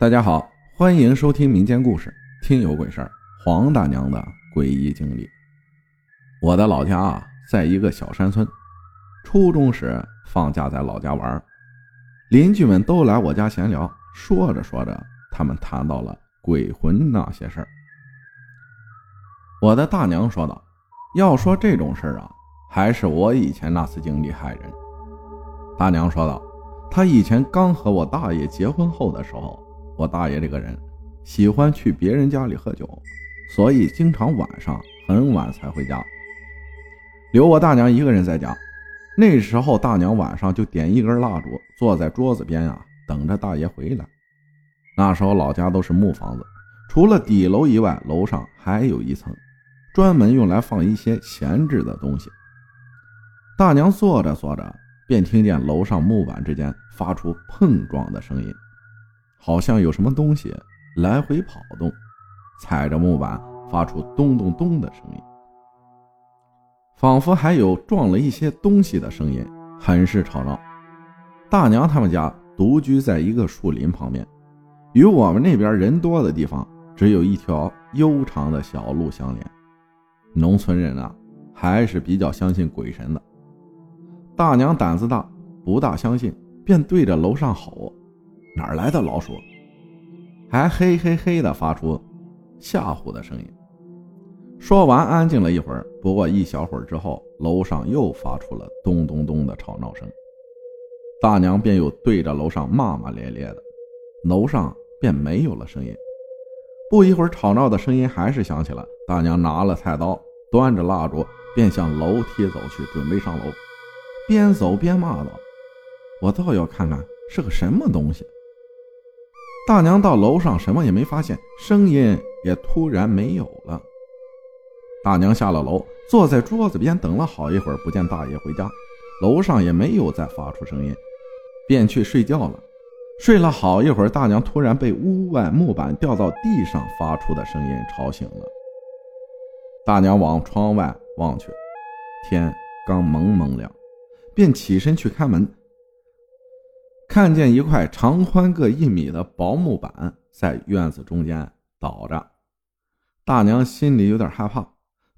大家好，欢迎收听民间故事《听有鬼事儿》。黄大娘的诡异经历。我的老家啊，在一个小山村。初中时放假在老家玩，邻居们都来我家闲聊。说着说着，他们谈到了鬼魂那些事儿。我的大娘说道：“要说这种事儿啊，还是我以前那次经历害人。”大娘说道：“她以前刚和我大爷结婚后的时候。”我大爷这个人喜欢去别人家里喝酒，所以经常晚上很晚才回家，留我大娘一个人在家。那时候大娘晚上就点一根蜡烛，坐在桌子边啊，等着大爷回来。那时候老家都是木房子，除了底楼以外，楼上还有一层，专门用来放一些闲置的东西。大娘坐着坐着，便听见楼上木板之间发出碰撞的声音。好像有什么东西来回跑动，踩着木板发出咚咚咚的声音，仿佛还有撞了一些东西的声音，很是吵闹。大娘他们家独居在一个树林旁边，与我们那边人多的地方只有一条悠长的小路相连。农村人啊，还是比较相信鬼神的。大娘胆子大，不大相信，便对着楼上吼。哪来的老鼠？还嘿嘿嘿的发出吓唬的声音。说完，安静了一会儿。不过一小会儿之后，楼上又发出了咚咚咚的吵闹声。大娘便又对着楼上骂骂咧咧的，楼上便没有了声音。不一会儿，吵闹的声音还是响起了。大娘拿了菜刀，端着蜡烛，便向楼梯走去，准备上楼。边走边骂道：“我倒要看看是个什么东西。”大娘到楼上，什么也没发现，声音也突然没有了。大娘下了楼，坐在桌子边等了好一会儿，不见大爷回家，楼上也没有再发出声音，便去睡觉了。睡了好一会儿，大娘突然被屋外木板掉到地上发出的声音吵醒了。大娘往窗外望去，天刚蒙蒙亮，便起身去开门。看见一块长宽各一米的薄木板在院子中间倒着，大娘心里有点害怕，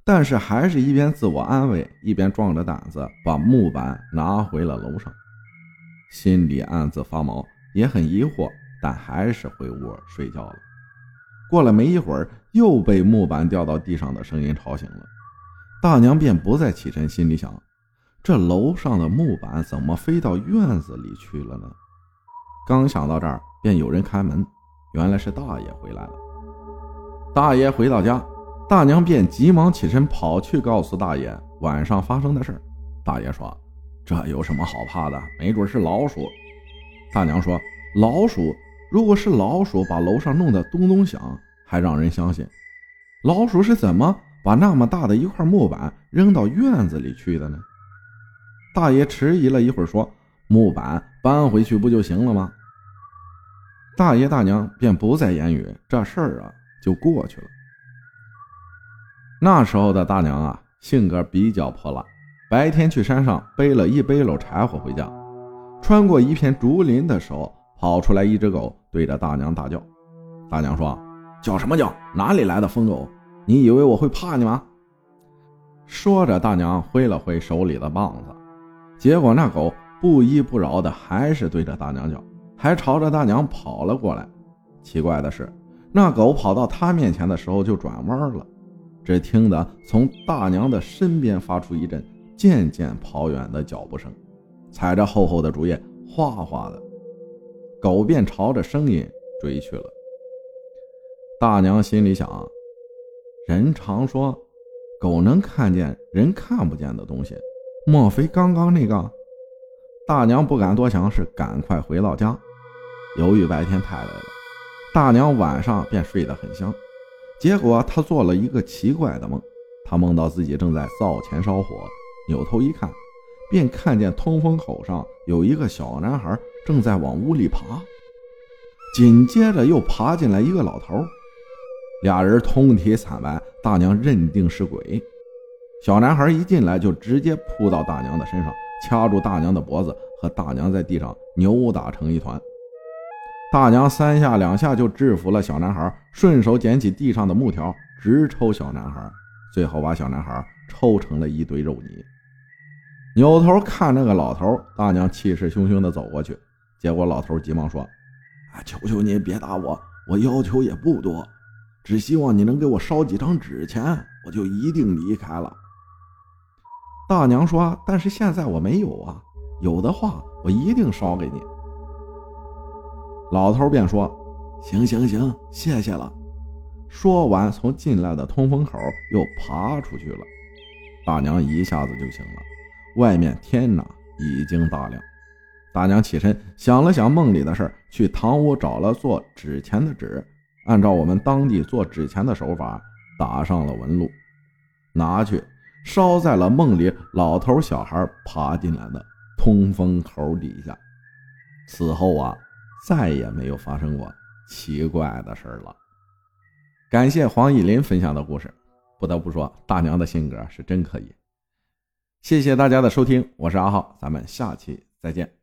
但是还是一边自我安慰，一边壮着胆子把木板拿回了楼上，心里暗自发毛，也很疑惑，但还是回屋睡觉了。过了没一会儿，又被木板掉到地上的声音吵醒了，大娘便不再起身，心里想：这楼上的木板怎么飞到院子里去了呢？刚想到这儿，便有人开门，原来是大爷回来了。大爷回到家，大娘便急忙起身跑去告诉大爷晚上发生的事儿大爷说：“这有什么好怕的？没准是老鼠。”大娘说：“老鼠？如果是老鼠，把楼上弄得咚咚响，还让人相信。老鼠是怎么把那么大的一块木板扔到院子里去的呢？”大爷迟疑了一会儿，说：“木板。”搬回去不就行了吗？大爷大娘便不再言语，这事儿啊就过去了。那时候的大娘啊，性格比较泼辣，白天去山上背了一背篓柴火回家，穿过一片竹林的时候，跑出来一只狗，对着大娘大叫。大娘说：“叫什么叫？哪里来的疯狗？你以为我会怕你吗？”说着，大娘挥了挥手里的棒子，结果那狗。不依不饶的，还是对着大娘叫，还朝着大娘跑了过来。奇怪的是，那狗跑到他面前的时候就转弯了。只听得从大娘的身边发出一阵渐渐跑远的脚步声，踩着厚厚的竹叶，哗哗的，狗便朝着声音追去了。大娘心里想：人常说，狗能看见人看不见的东西，莫非刚刚那个？大娘不敢多想，是赶快回到家。由于白天太累了，大娘晚上便睡得很香。结果她做了一个奇怪的梦，她梦到自己正在灶前烧火，扭头一看，便看见通风口上有一个小男孩正在往屋里爬。紧接着又爬进来一个老头，俩人通体惨白，大娘认定是鬼。小男孩一进来就直接扑到大娘的身上。掐住大娘的脖子，和大娘在地上扭打成一团。大娘三下两下就制服了小男孩，顺手捡起地上的木条，直抽小男孩，最后把小男孩抽成了一堆肉泥。扭头看那个老头，大娘气势汹汹地走过去，结果老头急忙说：“啊，求求你别打我，我要求也不多，只希望你能给我烧几张纸钱，我就一定离开了。”大娘说：“但是现在我没有啊，有的话我一定烧给你。”老头便说：“行行行，谢谢了。”说完，从进来的通风口又爬出去了。大娘一下子就醒了，外面天呐已经大亮。大娘起身想了想梦里的事去堂屋找了做纸钱的纸，按照我们当地做纸钱的手法打上了纹路，拿去烧在了梦里老头小孩爬进来的通风口底下。此后啊。再也没有发生过奇怪的事了。感谢黄以林分享的故事，不得不说，大娘的性格是真可以。谢谢大家的收听，我是阿浩，咱们下期再见。